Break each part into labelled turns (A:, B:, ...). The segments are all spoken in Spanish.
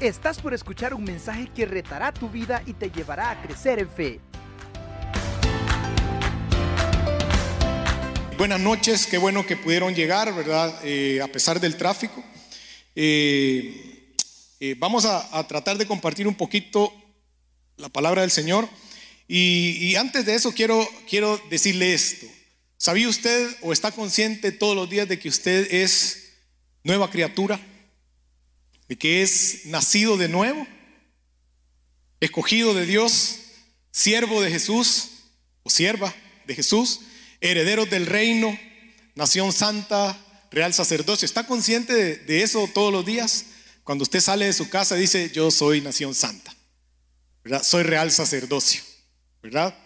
A: Estás por escuchar un mensaje que retará tu vida y te llevará a crecer en fe.
B: Buenas noches, qué bueno que pudieron llegar, ¿verdad? Eh, a pesar del tráfico. Eh, eh, vamos a, tratar de compartir un poquito la palabra del Señor. Y, y, antes de eso quiero, quiero decirle esto. ¿Sabía usted o está consciente todos los días de que usted es nueva criatura? De que es nacido de nuevo, escogido de Dios, siervo de Jesús o sierva de Jesús, heredero del reino, nación santa, real sacerdocio. ¿Está consciente de, eso todos los días? Cuando usted sale de su casa dice, yo soy nación santa. Soy real sacerdocio, ¿verdad?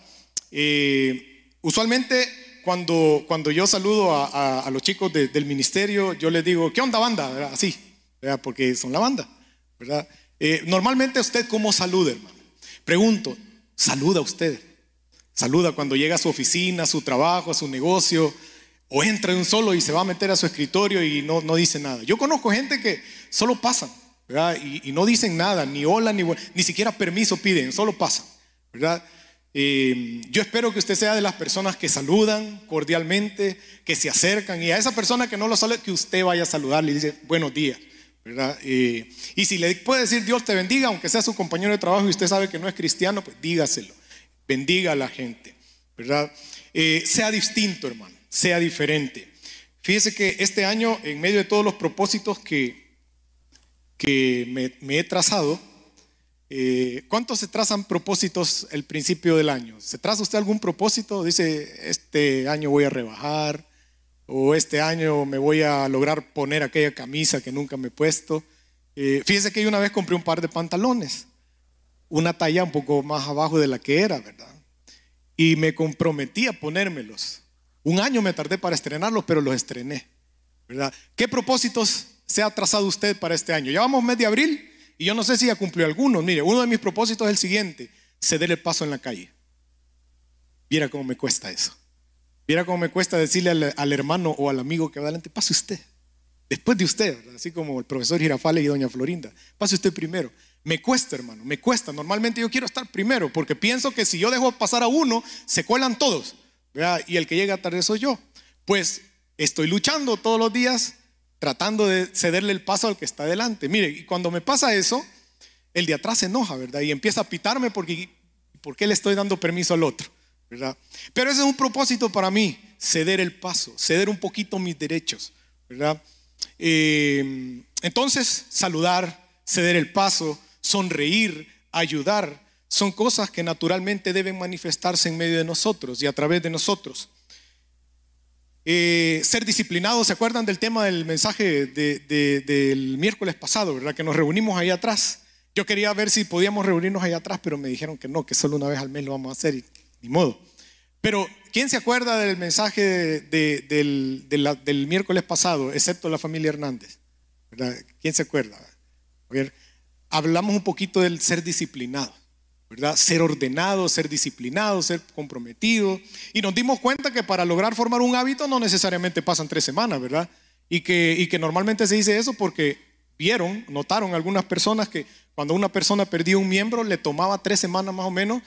B: Eh, usualmente cuando, cuando yo saludo a, los chicos del ministerio, yo les digo, ¿qué onda banda? Así, porque son la banda, ¿verdad? Eh, normalmente usted cómo saluda, hermano. Pregunto, ¿saluda usted? ¿Saluda cuando llega a su oficina, a su trabajo, a su negocio? ¿O entra de un solo y se va a meter a su escritorio y no, no dice nada? Yo conozco gente que solo pasan, ¿verdad? Y, no dicen nada, ni hola, ni, ni siquiera permiso piden, solo pasan, ¿verdad? Eh, yo espero que usted sea de las personas que saludan cordialmente, que se acercan y a esa persona que no lo saluda, que usted vaya a saludarle y dice buenos días. Y si le puede decir Dios te bendiga, aunque sea su compañero de trabajo y usted sabe que no es cristiano, pues dígaselo. Bendiga a la gente, ¿verdad? Eh, sea distinto, hermano, sea diferente. Fíjese que este año, en medio de todos los propósitos que, que me, he trazado, eh, ¿cuántos se trazan propósitos el principio del año? ¿Se traza usted algún propósito? Dice, este año voy a rebajar, o este año me voy a lograr poner aquella camisa que nunca me he puesto. Eh, fíjese que yo una vez compré un par de pantalones, una talla un poco más abajo de la que era, ¿verdad? Y me comprometí a ponérmelos. Un año me tardé para estrenarlos, pero los estrené, ¿verdad? ¿Qué propósitos se ha trazado usted para este año? Ya vamos mes de abril y yo no sé si ya cumplió algunos. Mire, uno de mis propósitos es el siguiente, ceder el paso en la calle. Mira cómo me cuesta eso. Mira cómo me cuesta decirle al, hermano o al amigo que va adelante, pase usted. Después de usted, así como el profesor Girafales y doña Florinda, pase usted primero. Me cuesta, hermano, me cuesta. Normalmente yo quiero estar primero porque pienso que si yo dejo pasar a uno, se cuelan todos. Y el que llega tarde soy yo. Pues estoy luchando todos los días tratando de cederle el paso al que está adelante. Mire, y cuando me pasa eso, el de atrás se enoja, ¿verdad? Y empieza a pitarme porque ¿por le estoy dando permiso al otro? Pero ese es un propósito para mí, ceder el paso, ceder un poquito mis derechos, ¿verdad? Eh, entonces, saludar, ceder el paso, sonreír, ayudar, son cosas que naturalmente deben manifestarse en medio de nosotros y a través de nosotros. Eh, ser disciplinados, ¿se acuerdan del tema del mensaje del miércoles pasado, verdad? Que nos reunimos ahí atrás. Yo quería ver si podíamos reunirnos ahí atrás, pero me dijeron que no, que solo una vez al mes lo vamos a hacer. Y ni modo. Pero, ¿quién se acuerda del mensaje del, miércoles pasado, excepto la familia Hernández? ¿Quién se acuerda? A hablamos un poquito del ser disciplinado, ¿verdad? Ser ordenado, ser disciplinado, ser comprometido. Y nos dimos cuenta que para lograr formar un hábito no necesariamente pasan tres semanas, ¿verdad? Y que, y que normalmente se dice eso porque vieron, notaron algunas personas que cuando una persona perdía un miembro le tomaba tres semanas más o menos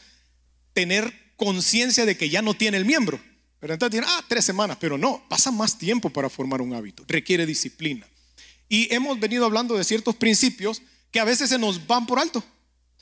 B: tener conciencia de que ya no tiene el miembro. Pero entonces tiene, ah, tres semanas, pero no, pasa más tiempo para formar un hábito, requiere disciplina. Y hemos venido hablando de ciertos principios que a veces se nos van por alto,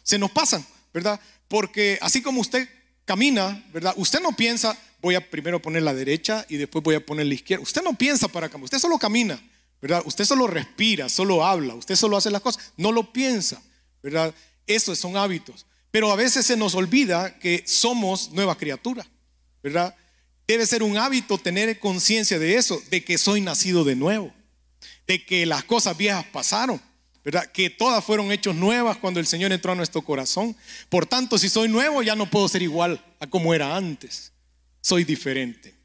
B: se nos pasan, ¿verdad? Porque así como usted camina, ¿verdad? Usted no piensa, voy a primero poner la derecha y después voy a poner la izquierda. Usted no piensa para caminar, usted solo camina, ¿verdad? Usted solo respira, solo habla, usted solo hace las cosas, no lo piensa, ¿verdad? Esos son hábitos. Pero a veces se nos olvida que somos nueva criatura, ¿verdad? Debe ser un hábito tener conciencia de eso, de que soy nacido de nuevo, de que las cosas viejas pasaron, ¿verdad? Que todas fueron hechos nuevas cuando el Señor entró a nuestro corazón. Por tanto, si soy nuevo, ya no puedo ser igual a como era antes. Soy diferente.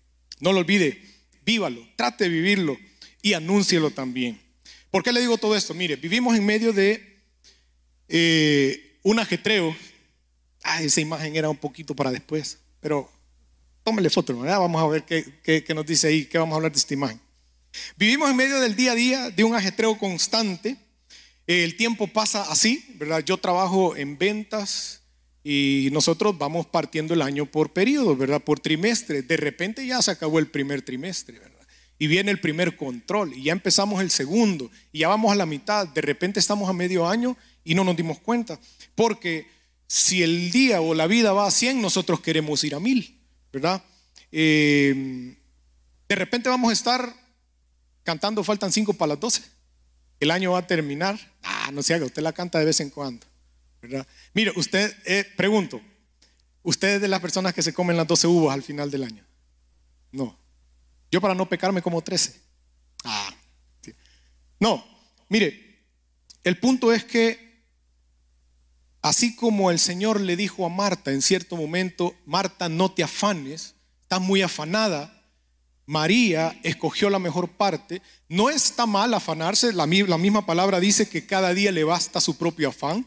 B: No lo olvide, vívalo, trate de vivirlo y anúncielo también. ¿Por qué le digo todo esto? Mire, vivimos en medio de eh, un ajetreo Esa imagen era un poquito para después, pero tómele foto, ¿verdad? Vamos a ver qué, qué nos dice ahí, qué vamos a hablar de esta imagen. Vivimos en medio del día a día, de un ajetreo constante, El tiempo pasa así, ¿verdad? Yo trabajo en ventas y nosotros vamos partiendo el año por periodo, ¿verdad? Por trimestre. De repente ya se acabó el primer trimestre, ¿verdad? Y viene el primer control y ya empezamos el segundo y ya vamos a la mitad. De repente estamos a medio año y no nos dimos cuenta. Porque si el día o la vida va a 100, nosotros queremos ir a mil, ¿verdad? Eh, de repente vamos a estar cantando, faltan cinco para las 12. El año va a terminar. Ah, no se haga, usted la canta de vez en cuando. ¿verdad? Mire, usted, eh, pregunto, ¿usted es de las personas que se comen las 12 uvas al final del año? No. Yo para no pecarme como 13. Ah, No, mire, el punto es que así como el Señor le dijo a Marta en cierto momento, Marta, no te afanes, estás muy afanada, María escogió la mejor parte. No está mal afanarse, la, misma palabra dice que cada día le basta su propio afán,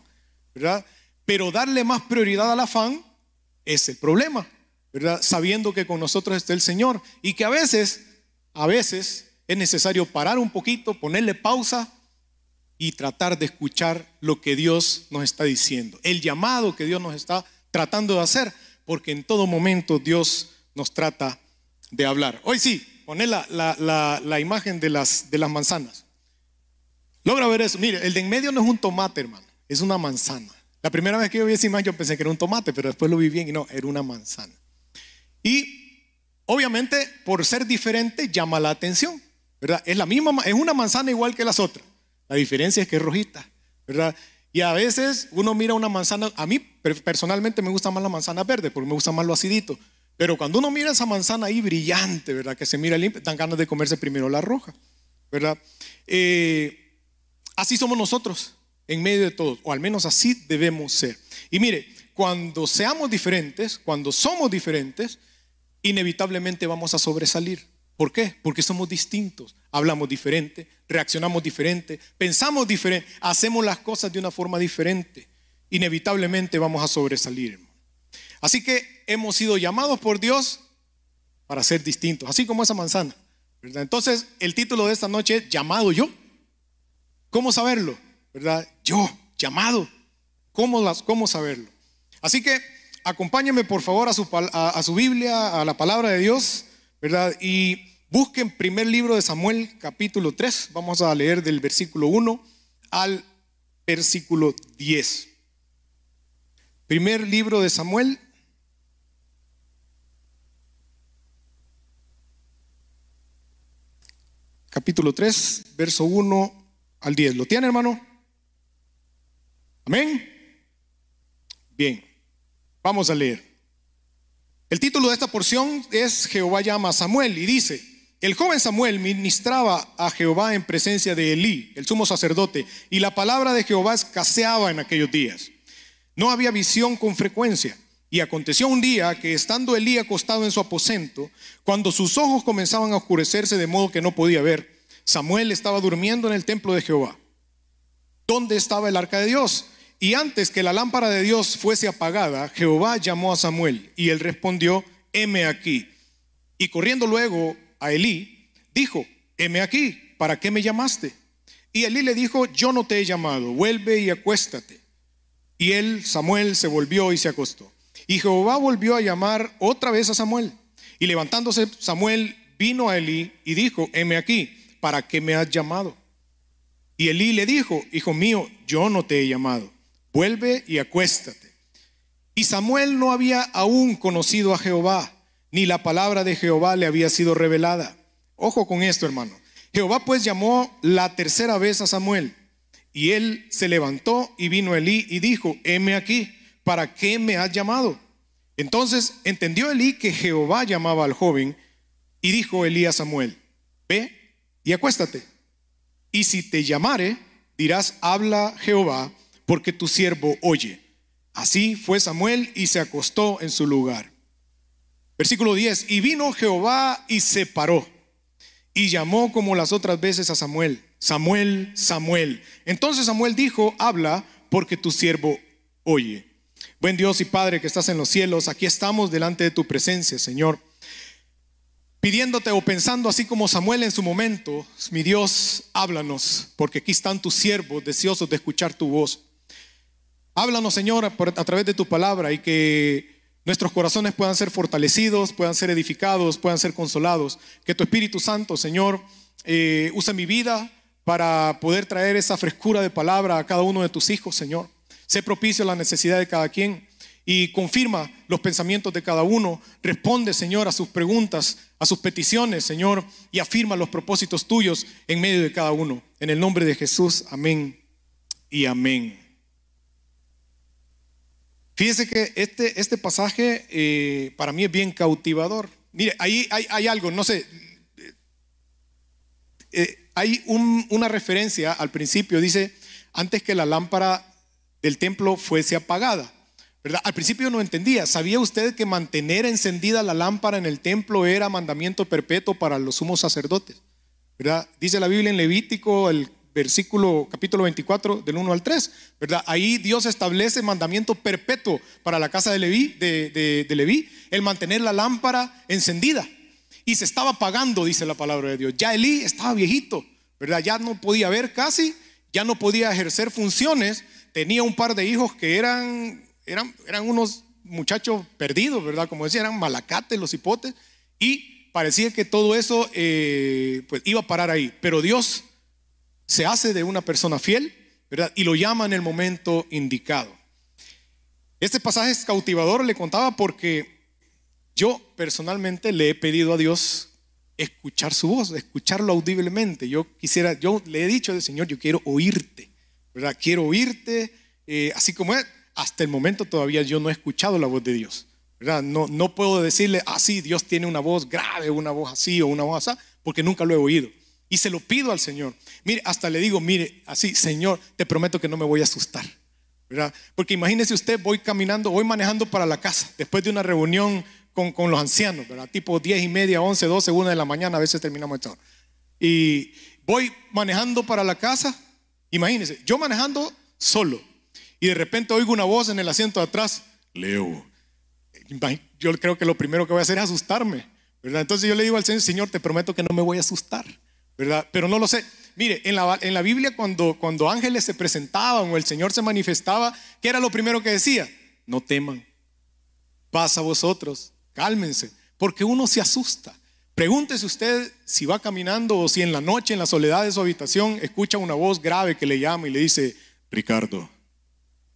B: ¿verdad? Pero darle más prioridad al afán es el problema, ¿verdad? Sabiendo que con nosotros está el Señor y que a veces, a veces es necesario parar un poquito, ponerle pausa y tratar de escuchar lo que Dios nos está diciendo, el llamado que Dios nos está tratando de hacer, porque en todo momento Dios nos trata de hablar. Hoy sí, poné la, la, imagen de las, de las manzanas. Logra ver eso. Mire, el de en medio no es un tomate, hermano, es una manzana. La primera vez que yo vi esa imagen yo pensé que era un tomate, pero después lo vi bien y no, era una manzana. Y obviamente por ser diferente llama la atención, ¿verdad? Es la misma, es una manzana igual que las otras. La diferencia es que es rojita, ¿verdad? Y a veces uno mira una manzana, a mí personalmente me gusta más la manzana verde porque me gusta más lo acidito, pero cuando uno mira esa manzana ahí brillante, ¿verdad? Que se mira limpia, dan ganas de comerse primero la roja, ¿verdad? Eh, así somos nosotros en medio de todos, o al menos así debemos ser. Y mire, cuando seamos diferentes, cuando somos diferentes, inevitablemente vamos a sobresalir. ¿Por qué? Porque somos distintos, hablamos diferente, reaccionamos diferente, pensamos diferente, hacemos las cosas de una forma diferente. Inevitablemente vamos a sobresalir. Así que hemos sido llamados por Dios para ser distintos, así como esa manzana. Entonces, el título de esta noche es Llamado yo. ¿Cómo saberlo? ¿Verdad? Yo, llamado. ¿Cómo, las, cómo saberlo? Así que acompáñenme por favor a su, a su Biblia, a la palabra de Dios, ¿verdad? Y busquen primer libro de Samuel, capítulo 3. Vamos a leer del versículo 1 al versículo 10. Primer libro de Samuel, capítulo 3, verso 1 al 10. ¿Lo tiene, hermano? Amén. Bien, vamos a leer. El título de esta porción es Jehová llama a Samuel y dice, el joven Samuel ministraba a Jehová en presencia de Elí, el sumo sacerdote, y la palabra de Jehová escaseaba en aquellos días. No había visión con frecuencia. Y aconteció un día que estando Elí acostado en su aposento, cuando sus ojos comenzaban a oscurecerse de modo que no podía ver, Samuel estaba durmiendo en el templo de Jehová. ¿Dónde estaba el arca de Dios? Y antes que la lámpara de Dios fuese apagada, Jehová llamó a Samuel y él respondió, heme aquí. Y corriendo luego a Elí, dijo, heme aquí, ¿para qué me llamaste? Y Elí le dijo, yo no te he llamado, vuelve y acuéstate. Y él, Samuel, se volvió y se acostó. Y Jehová volvió a llamar otra vez a Samuel. Y levantándose Samuel vino a Elí y dijo, heme aquí, ¿para qué me has llamado? Y Elí le dijo, hijo mío, yo no te he llamado, vuelve y acuéstate. Y Samuel no había aún conocido a Jehová, ni la palabra de Jehová le había sido revelada. Ojo con esto, hermano. Jehová pues llamó la tercera vez a Samuel, y él se levantó y vino Elí y dijo, heme aquí. ¿para qué me has llamado? Entonces entendió Elí que Jehová llamaba al joven y dijo Elí a Samuel, ve y acuéstate. Y si te llamare, dirás, habla Jehová, porque tu siervo oye. Así fue Samuel y se acostó en su lugar. Versículo 10, y vino Jehová y se paró y llamó como las otras veces a Samuel, Samuel, Samuel. Entonces Samuel dijo, habla, porque tu siervo oye. Buen Dios y Padre que estás en los cielos, aquí estamos delante de tu presencia, Señor. pidiéndote o pensando así como Samuel en su momento, mi Dios, háblanos, porque aquí están tus siervos deseosos de escuchar tu voz. Háblanos, Señor, a través de tu palabra y que nuestros corazones puedan ser fortalecidos, puedan ser edificados, puedan ser consolados. Que tu Espíritu Santo, Señor, eh, use mi vida para poder traer esa frescura de palabra a cada uno de tus hijos, Señor. Sé propicio a la necesidad de cada quien y confirma los pensamientos de cada uno. Responde, Señor, a sus preguntas, a sus peticiones, Señor, y afirma los propósitos tuyos en medio de cada uno. En el nombre de Jesús, amén y amén. Fíjese que este, este pasaje eh, para mí es bien cautivador. Mire, ahí hay, algo, no sé, eh, hay una referencia al principio, dice, antes que la lámpara del templo fuese apagada. ¿verdad? Al principio no entendía. ¿Sabía usted que mantener encendida la lámpara en el templo era mandamiento perpetuo para los sumos sacerdotes? ¿verdad? Dice la Biblia en Levítico, el versículo capítulo 24 del 1 al 3, ¿verdad? Ahí Dios establece mandamiento perpetuo para la casa de Leví, de, Leví, el mantener la lámpara encendida. Y se estaba apagando, dice la palabra de Dios. Ya Elí estaba viejito, ¿verdad? Ya no podía ver casi, ya no podía ejercer funciones. Tenía un par de hijos que eran, eran, eran unos muchachos perdidos, ¿verdad? Como decía, eran malacates los hipotes. Y parecía que todo eso eh, pues iba a parar ahí. Pero Dios se hace de una persona fiel, ¿verdad? Y lo llama en el momento indicado. Este pasaje es cautivador, le contaba, porque yo personalmente le he pedido a Dios escuchar su voz, escucharlo audiblemente. Yo quisiera, yo le he dicho al Señor, yo quiero oírte, ¿verdad? Quiero oírte, eh, así como es. Hasta el momento todavía yo no he escuchado la voz de Dios, ¿verdad? No, no puedo decirle, ah, sí, Dios tiene una voz grave, una voz así o una voz así, porque nunca lo he oído. Y se lo pido al Señor. Mire, hasta le digo, mire, así, Señor, te prometo que no me voy a asustar. ¿verdad? Porque imagínese usted, voy caminando, voy manejando para la casa, después de una reunión con, con, los ancianos, ¿verdad? Tipo 10 y media, 11, 12, 1 de la mañana, a veces terminamos esto. Y voy manejando para la casa, imagínese, yo manejando solo, y de repente oigo una voz en el asiento de atrás, Leo. Yo creo que lo primero que voy a hacer es asustarme, ¿verdad? Entonces yo le digo al Señor, Señor, te prometo que no me voy a asustar. Pero no lo sé. Mire, en la, en la Biblia cuando, cuando ángeles se presentaban o el Señor se manifestaba, ¿qué era lo primero que decía? No teman, pasa a vosotros, cálmense, porque uno se asusta. Pregúntese usted si va caminando o si en la noche, en la soledad de su habitación, escucha una voz grave que le llama y le dice, Ricardo,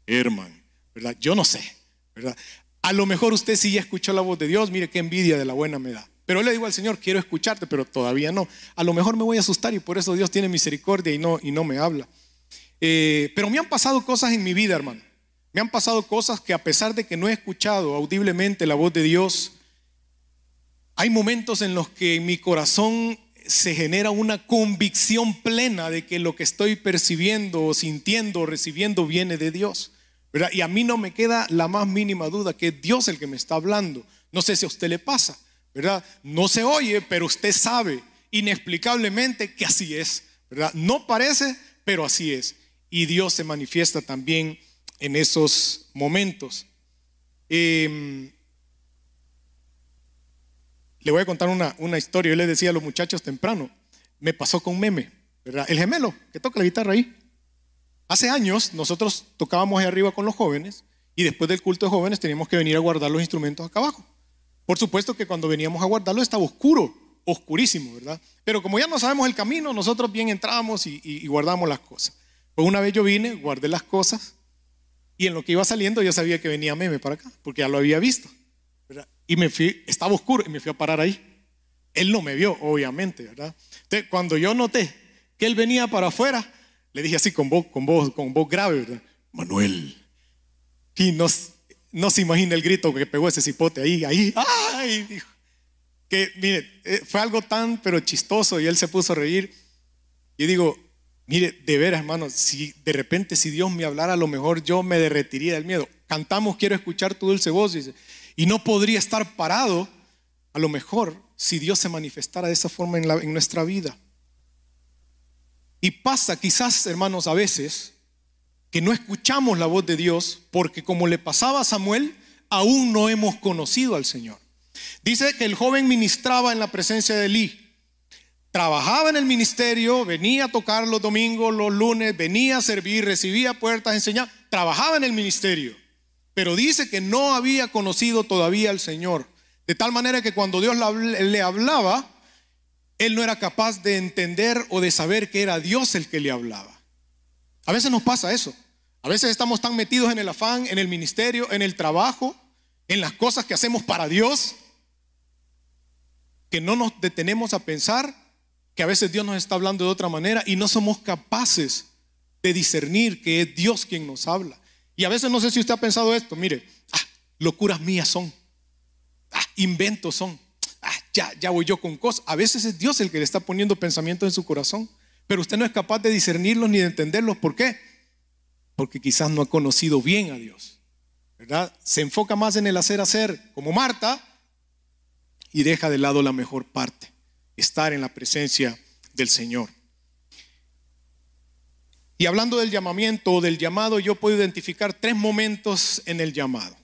B: Herman, ¿verdad? Yo no sé, ¿verdad? A lo mejor usted sí ya escuchó la voz de Dios, mire qué envidia de la buena me da. Pero le digo al Señor, quiero escucharte, pero todavía no. A lo mejor me voy a asustar y por eso Dios tiene misericordia y no, y no me habla. Eh, pero me han pasado cosas en mi vida, hermano. Me han pasado cosas que a pesar de que no he escuchado audiblemente la voz de Dios, hay momentos en los que en mi corazón se genera una convicción plena de que lo que estoy percibiendo, sintiendo, o recibiendo viene de Dios. ¿verdad? Y a mí no me queda la más mínima duda que es Dios el que me está hablando. No sé si a usted le pasa. ¿Verdad? No se oye, pero usted sabe inexplicablemente que así es, ¿verdad? No parece, pero así es. Y Dios se manifiesta también en esos momentos. Em, le voy a contar una, una, historia. Yo les decía a los muchachos temprano, me pasó con Meme, ¿verdad? El gemelo que toca la guitarra ahí. Hace años nosotros tocábamos ahí arriba con los jóvenes y después del culto de jóvenes teníamos que venir a guardar los instrumentos acá abajo. Por supuesto que cuando veníamos a guardarlo estaba oscuro, oscurísimo, ¿verdad? Pero como ya no sabemos el camino, nosotros bien entramos y, guardamos las cosas. Pues una vez yo vine, guardé las cosas y en lo que iba saliendo yo sabía que venía Meme para acá, porque ya lo había visto. ¿verdad? Y me fui, estaba oscuro y me fui a parar ahí. Él no me vio, obviamente, ¿verdad? Entonces, cuando yo noté que él venía para afuera, le dije así con voz grave, ¿verdad? Manuel. Y nos, no se imagina el grito que pegó ese cipote ahí, ahí, ¡ay! Dijo. Que, mire, eh, fue algo tan, pero chistoso y él se puso a reír. Y digo, mire, de veras, hermano, si de repente si Dios me hablara, a lo mejor yo me derretiría del miedo. Cantamos, quiero escuchar tu dulce voz. Y no podría estar parado, a lo mejor, si Dios se manifestara de esa forma en, en nuestra vida. Y pasa quizás, hermanos, a veces, que no escuchamos la voz de Dios porque como le pasaba a Samuel, aún no hemos conocido al Señor. Dice que el joven ministraba en la presencia de Elí. Trabajaba en el ministerio, venía a tocar los domingos, los lunes, venía a servir, recibía puertas, enseñaba, trabajaba en el ministerio. Pero dice que no había conocido todavía al Señor. De tal manera que cuando Dios le hablaba, él no era capaz de entender o de saber que era Dios el que le hablaba. A veces nos pasa eso. A veces estamos tan metidos en el afán, en el ministerio, en el trabajo, en las cosas que hacemos para Dios, que no nos detenemos a pensar que a veces Dios nos está hablando de otra manera y no somos capaces de discernir que es Dios quien nos habla. Y a veces no sé si usted ha pensado esto, mire, ah, locuras mías son, ah, inventos son ya, ya voy yo con cosas. A veces es Dios el que le está poniendo pensamientos en su corazón, pero usted no es capaz de discernirlos ni de entenderlos. ¿Por qué? Porque quizás no ha conocido bien a Dios. ¿Verdad? Se enfoca más en el hacer hacer, como Marta, y deja de lado la mejor parte, estar en la presencia del Señor. Y hablando del llamamiento o del llamado, yo puedo identificar tres momentos en el llamado.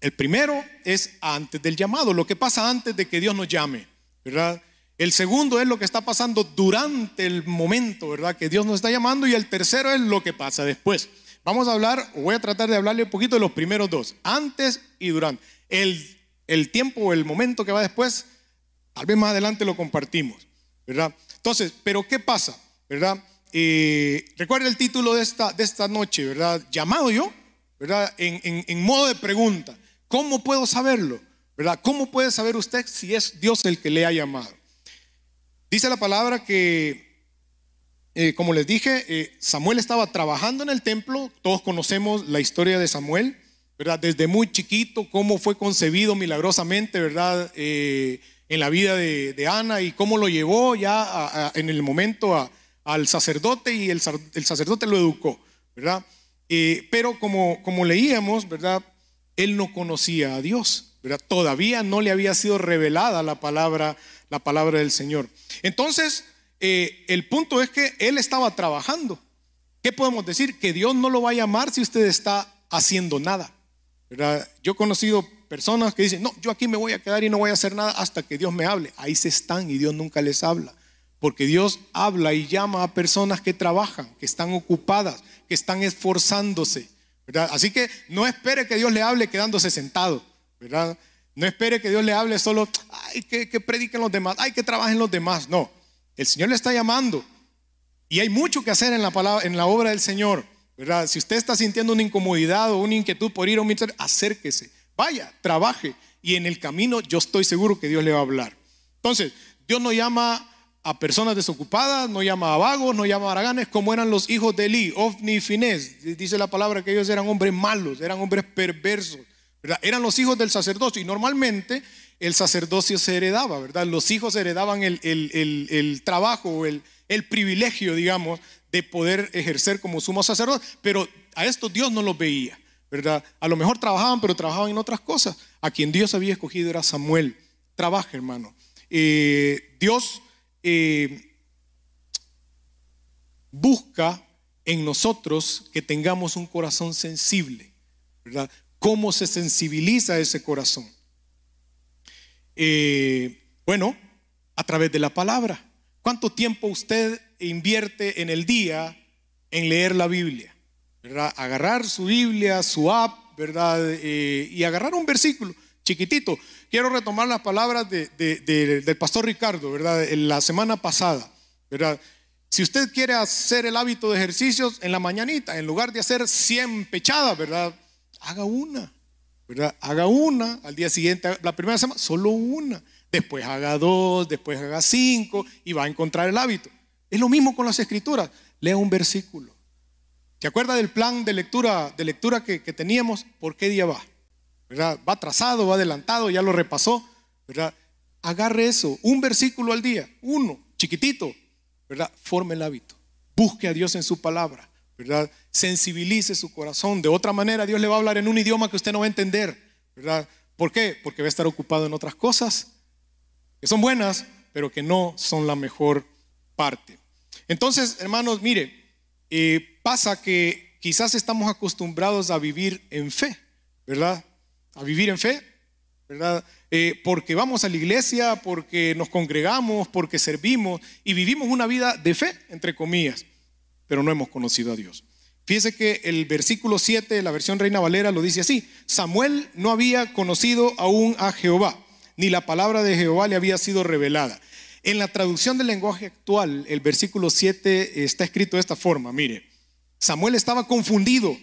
B: El primero es antes del llamado, lo que pasa antes de que Dios nos llame, ¿verdad? El segundo es lo que está pasando durante el momento, ¿verdad? Que Dios nos está llamando. Y el tercero es lo que pasa después. Vamos a hablar, voy a tratar de hablarle un poquito de los primeros dos, antes y durante. El, tiempo o el momento que va después, tal vez más adelante lo compartimos, ¿verdad? Entonces, pero ¿qué pasa? ¿Verdad? Eh, recuerda el título de esta, de esta noche, ¿verdad? Llamado yo, ¿verdad? en modo de pregunta. ¿Cómo puedo saberlo? ¿Verdad? ¿Cómo puede saber usted si es Dios el que le ha llamado? Dice la palabra que, eh, como les dije, eh, Samuel estaba trabajando en el templo. Todos conocemos la historia de Samuel, ¿verdad? Desde muy chiquito, cómo fue concebido milagrosamente, ¿verdad? Eh, en la vida de, Ana y cómo lo llevó ya en el momento al sacerdote y el, sacerdote lo educó, ¿verdad? pero como, como leíamos, ¿verdad? él no conocía a Dios. ¿verdad? Todavía no le había sido revelada la palabra, la palabra del Señor. Entonces, eh, el punto es que él estaba trabajando. ¿Qué podemos decir? Que Dios no lo va a llamar si usted está haciendo nada. Yo he conocido personas que dicen, no, yo aquí me voy a quedar y no voy a hacer nada hasta que Dios me hable. Ahí se están y Dios nunca les habla. Porque Dios habla y llama a personas que trabajan, que están ocupadas, que están esforzándose. Así que no espere que Dios le hable quedándose sentado, ¿verdad? No espere que Dios le hable solo, ay, que, que prediquen los demás, ay, que trabajen los demás. No, el Señor le está llamando. Y hay mucho que hacer en la, palabra, en la obra del Señor, ¿verdad? Si usted está sintiendo una incomodidad o una inquietud por ir a un ministerio, acérquese, vaya, trabaje. Y en el camino yo estoy seguro que Dios le va a hablar. Entonces, Dios no llama a personas desocupadas, no llama a vagos, no llama a araganes, como eran los hijos de Eli, Ofni y Finés. Dice la palabra que ellos eran hombres malos, eran hombres perversos, Eran los hijos del sacerdocio y normalmente el sacerdocio se heredaba, ¿verdad? Los hijos heredaban el, el, el, trabajo, el, el privilegio, digamos, de poder ejercer como sumo sacerdote, pero a esto Dios no los veía, ¿verdad? A lo mejor trabajaban, pero trabajaban en otras cosas. A quien Dios había escogido era Samuel. Trabaja, hermano. Eh, Dios eh, busca en nosotros que tengamos un corazón sensible, ¿verdad? ¿Cómo se sensibiliza ese corazón? Eh, bueno, a través de la palabra. ¿Cuánto tiempo usted invierte en el día en leer la Biblia? ¿verdad? Agarrar su Biblia, su app, ¿verdad? Eh, y agarrar un versículo chiquitito. Quiero retomar las palabras del pastor Ricardo, ¿verdad? En la semana pasada, ¿verdad? Si usted quiere hacer el hábito de ejercicios en la mañanita, en lugar de hacer 100 pechadas, ¿verdad? Haga una, ¿verdad? Haga una, al día siguiente, la primera semana, solo una. Después haga dos, después haga cinco y va a encontrar el hábito. Es lo mismo con las escrituras. Lea un versículo. ¿Se acuerda del plan de lectura, de lectura que, teníamos? ¿Por qué día va? ¿verdad? Va atrasado, va adelantado, ya lo repasó, ¿verdad? Agarre eso, un versículo al día, uno, chiquitito, ¿verdad? Forme el hábito. Busque a Dios en su palabra, ¿verdad? Sensibilice su corazón. De otra manera, Dios le va a hablar en un idioma que usted no va a entender, ¿verdad? ¿Por qué? Porque va a estar ocupado en otras cosas que son buenas, pero que no son la mejor parte. Entonces, hermanos, mire, eh, pasa que quizás estamos acostumbrados a vivir en fe, ¿verdad? a vivir en fe. ¿verdad? Eh, porque vamos a la iglesia, porque nos congregamos, porque servimos y vivimos una vida de fe, entre comillas, pero no hemos conocido a Dios. Fíjese que el versículo 7 la versión Reina Valera lo dice así, Samuel no había conocido aún a Jehová, ni la palabra de Jehová le había sido revelada. En la traducción del lenguaje actual, el versículo 7 está escrito de esta forma, mire, Samuel estaba confundido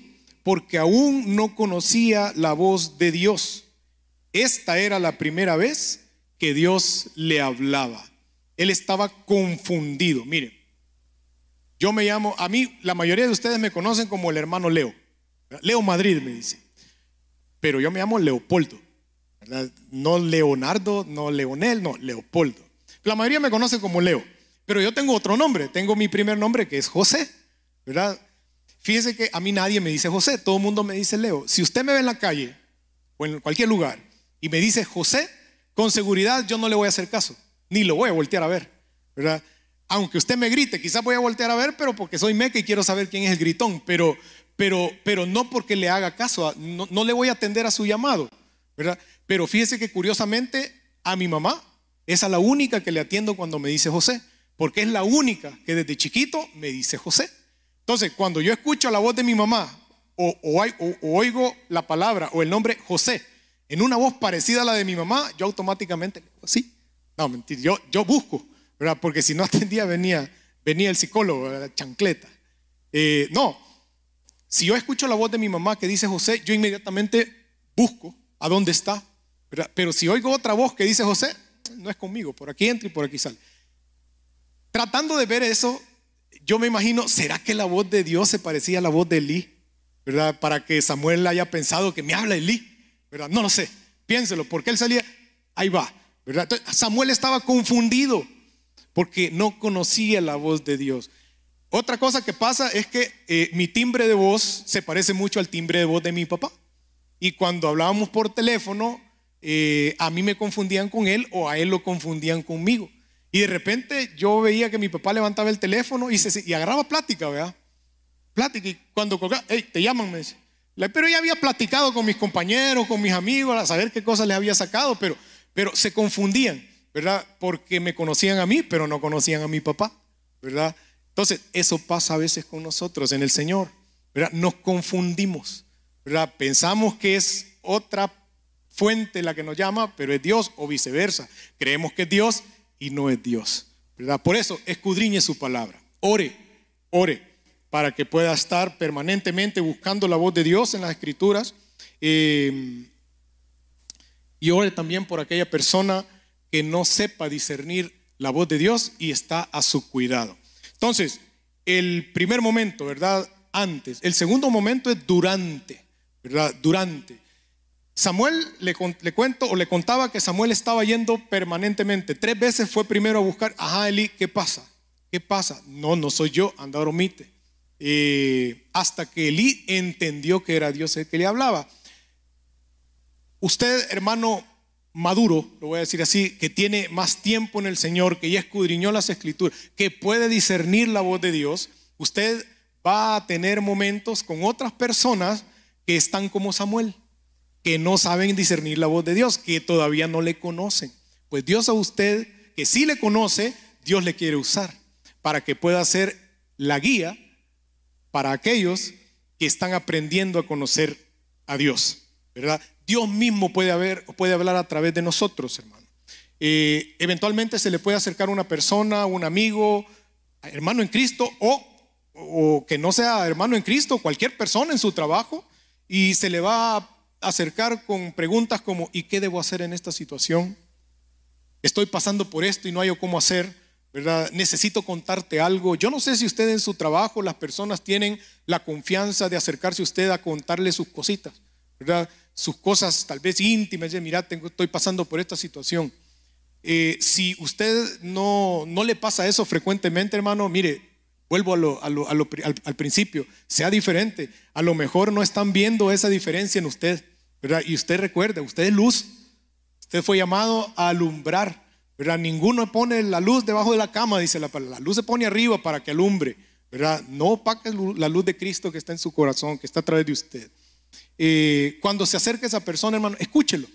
B: porque aún no conocía la voz de Dios. Esta era la primera vez que Dios le hablaba. Él estaba confundido. Mire, yo me llamo, a mí la mayoría de ustedes me conocen como el hermano Leo. Leo Madrid me dice. Pero yo me llamo Leopoldo. No Leonardo, no Leonel, no, Leopoldo. La mayoría me conoce como Leo. Pero yo tengo otro nombre. Tengo mi primer nombre que es José. ¿Verdad? Fíjese que a mí nadie me dice José, todo el mundo me dice Leo. Si usted me ve en la calle o en cualquier lugar y me dice José, con seguridad yo no le voy a hacer caso, ni lo voy a voltear a ver, ¿verdad? Aunque usted me grite, quizás voy a voltear a ver, pero porque soy meca y quiero saber quién es el gritón, pero, pero, pero no porque le haga caso, no, no le voy a atender a su llamado, ¿verdad? Pero fíjese que curiosamente a mi mamá es a la única que le atiendo cuando me dice José, porque es la única que desde chiquito me dice José. Entonces, cuando yo escucho la voz de mi mamá o, oigo la palabra o el nombre José en una voz parecida a la de mi mamá, yo automáticamente, sí, no, mentira, yo, yo busco, ¿verdad? Porque si no atendía venía, venía el psicólogo, la chancleta. Eh, no, si yo escucho la voz de mi mamá que dice José, yo inmediatamente busco a dónde está. ¿verdad? Pero si oigo otra voz que dice José, no es conmigo, por aquí entra y por aquí sale. Tratando de ver eso, yo me imagino, ¿será que la voz de Dios se parecía a la voz de Elí? ¿Verdad? Para que Samuel haya pensado que me habla Elí. ¿Verdad? No lo sé. Piénselo, porque él salía, ahí va. ¿Verdad? Samuel estaba confundido porque no conocía la voz de Dios. Otra cosa que pasa es que eh, mi timbre de voz se parece mucho al timbre de voz de mi papá. Y cuando hablábamos por teléfono, eh, a mí me confundían con él o a él lo confundían conmigo. Y de repente yo veía que mi papá levantaba el teléfono y, se, y agarraba plática, ¿verdad? Plática. Y cuando colgaba, hey, te llaman, me dice. Pero ya había platicado con mis compañeros, con mis amigos, a saber qué cosas les había sacado, pero, pero se confundían, ¿verdad? Porque me conocían a mí, pero no conocían a mi papá, ¿verdad? Entonces, eso pasa a veces con nosotros en el Señor, ¿verdad? Nos confundimos, ¿verdad? Pensamos que es otra fuente la que nos llama, pero es Dios o viceversa. Creemos que es Dios y no es Dios. ¿verdad? Por eso, escudriñe su palabra. Ore, ore, para que pueda estar permanentemente buscando la voz de Dios en las escrituras. Eh, y ore también por aquella persona que no sepa discernir la voz de Dios y está a su cuidado. Entonces, el primer momento, ¿verdad? Antes. El segundo momento es durante, ¿verdad? Durante. Samuel le, cuento o le contaba que Samuel estaba yendo permanentemente. Tres veces fue primero a buscar, ajá, Eli, ¿qué pasa? ¿Qué pasa? No, no soy yo, anda, omite. Eh, hasta que Eli entendió que era Dios el que le hablaba. Usted, hermano maduro, lo voy a decir así, que tiene más tiempo en el Señor, que ya escudriñó las escrituras, que puede discernir la voz de Dios, usted va a tener momentos con otras personas que están como Samuel que no saben discernir la voz de Dios, que todavía no le conocen. Pues Dios a usted, que sí le conoce, Dios le quiere usar para que pueda ser la guía para aquellos que están aprendiendo a conocer a Dios, ¿verdad? Dios mismo puede, hablar a través de nosotros, hermano. Eh, eventualmente se le puede acercar una persona, un amigo, hermano en Cristo, o, o que no sea hermano en Cristo, cualquier persona en su trabajo, y se le va a acercar con preguntas como ¿y qué debo hacer en esta situación? Estoy pasando por esto y no hay cómo hacer, ¿verdad? Necesito contarte algo. Yo no sé si usted en su trabajo, las personas tienen la confianza de acercarse a usted a contarle sus cositas, ¿verdad? Sus cosas tal vez íntimas, mira, tengo, estoy pasando por esta situación. Eh, si usted no, no le pasa eso frecuentemente, hermano, mire, vuelvo a lo, al, al principio, sea diferente. A lo mejor no están viendo esa diferencia en usted. Y usted recuerda, usted es luz. Usted fue llamado a alumbrar. ¿verdad? Ninguno pone la luz debajo de la cama, dice la. La luz se pone arriba para que alumbre. ¿verdad? No opaque la luz de Cristo que está en su corazón, que está a través de usted. Eh, cuando se acerque esa persona, hermano, escúchelo.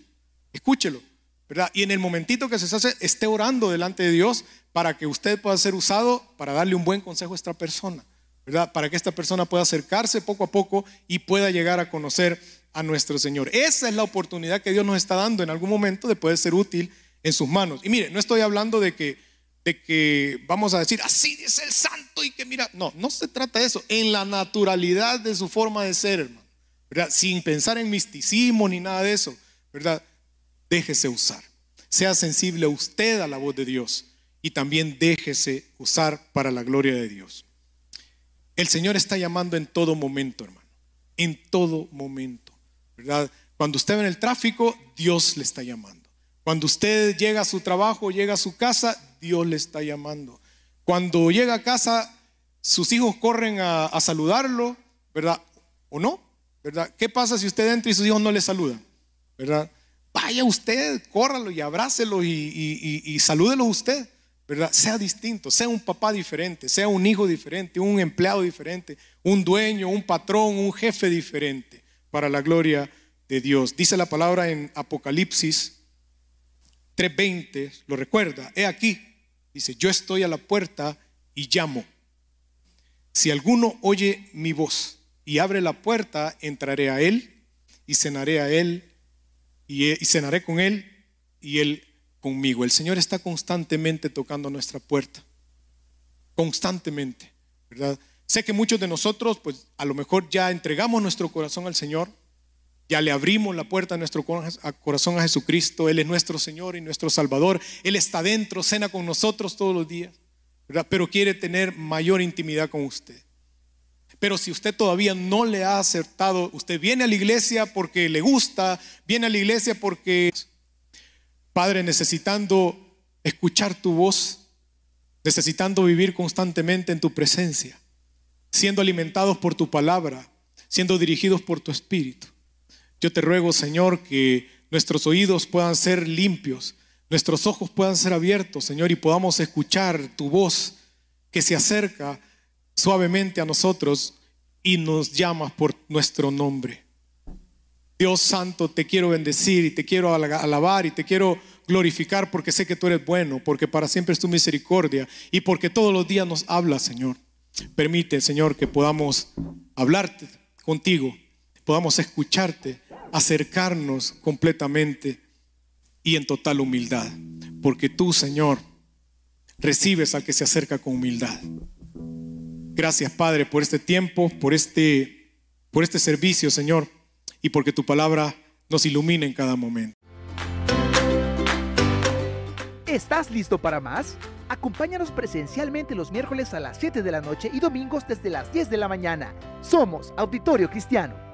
B: Escúchelo, ¿verdad? Y en el momentito que se hace, esté orando delante de Dios para que usted pueda ser usado para darle un buen consejo a esta persona, ¿verdad? Para que esta persona pueda acercarse poco a poco y pueda llegar a conocer a nuestro Señor. Esa es la oportunidad que Dios nos está dando en algún momento de poder ser útil en sus manos. Y mire, no estoy hablando de que, de que vamos a decir, así dice el santo y que mira, no, no se trata de eso, en la naturalidad de su forma de ser, hermano, Sin pensar en misticismo ni nada de eso, ¿verdad? Déjese usar. Sea sensible usted a la voz de Dios y también déjese usar para la gloria de Dios. El Señor está llamando en todo momento, hermano, en todo momento, ¿verdad? Cuando usted ve en el tráfico, Dios le está llamando. Cuando usted llega a su trabajo, llega a su casa, Dios le está llamando. Cuando llega a casa, sus hijos corren a, saludarlo, ¿verdad? ¿O no? ¿Qué pasa si usted entra y sus hijos no le saludan? ¿Verdad? Vaya usted, córralo y abrácelo y, y salúdelo usted. ¿verdad? Sea distinto, sea un papá diferente, sea un hijo diferente, un empleado diferente, un dueño, un patrón, un jefe diferente, para la gloria de Dios. Dice la palabra en Apocalipsis 3:20, lo recuerda, he aquí, dice, yo estoy a la puerta y llamo. Si alguno oye mi voz y abre la puerta, entraré a él y cenaré a él y, y cenaré con él y él conmigo. El Señor está constantemente tocando nuestra puerta. Constantemente, ¿verdad? Sé que muchos de nosotros, pues a lo mejor ya entregamos nuestro corazón al Señor, ya le abrimos la puerta a nuestro corazón a Jesucristo. Él es nuestro Señor y nuestro Salvador. Él está dentro, cena con nosotros todos los días, ¿verdad? Pero quiere tener mayor intimidad con usted. Pero si usted todavía no le ha acertado, usted viene a la iglesia porque le gusta, viene a la iglesia porque Padre, necesitando escuchar tu voz, necesitando vivir constantemente en tu presencia, siendo alimentados por tu palabra, siendo dirigidos por tu espíritu. Yo te ruego, Señor, que nuestros oídos puedan ser limpios, nuestros ojos puedan ser abiertos, Señor, y podamos escuchar tu voz que se acerca suavemente a nosotros y nos llama por nuestro nombre. Dios Santo, te quiero bendecir y te quiero alabar y te quiero glorificar porque sé que tú eres bueno, porque para siempre es tu misericordia y porque todos los días nos hablas, Señor. Permite, Señor, que podamos hablarte contigo, podamos escucharte, acercarnos completamente y en total humildad, porque tú, Señor, recibes al que se acerca con humildad. Gracias, Padre, por este tiempo, por este, por este servicio, Señor y porque tu palabra nos ilumina en cada momento.
A: ¿Estás listo para más? Acompáñanos presencialmente los miércoles a las 7 de la noche y domingos desde las 10 de la mañana. Somos Auditorio Cristiano.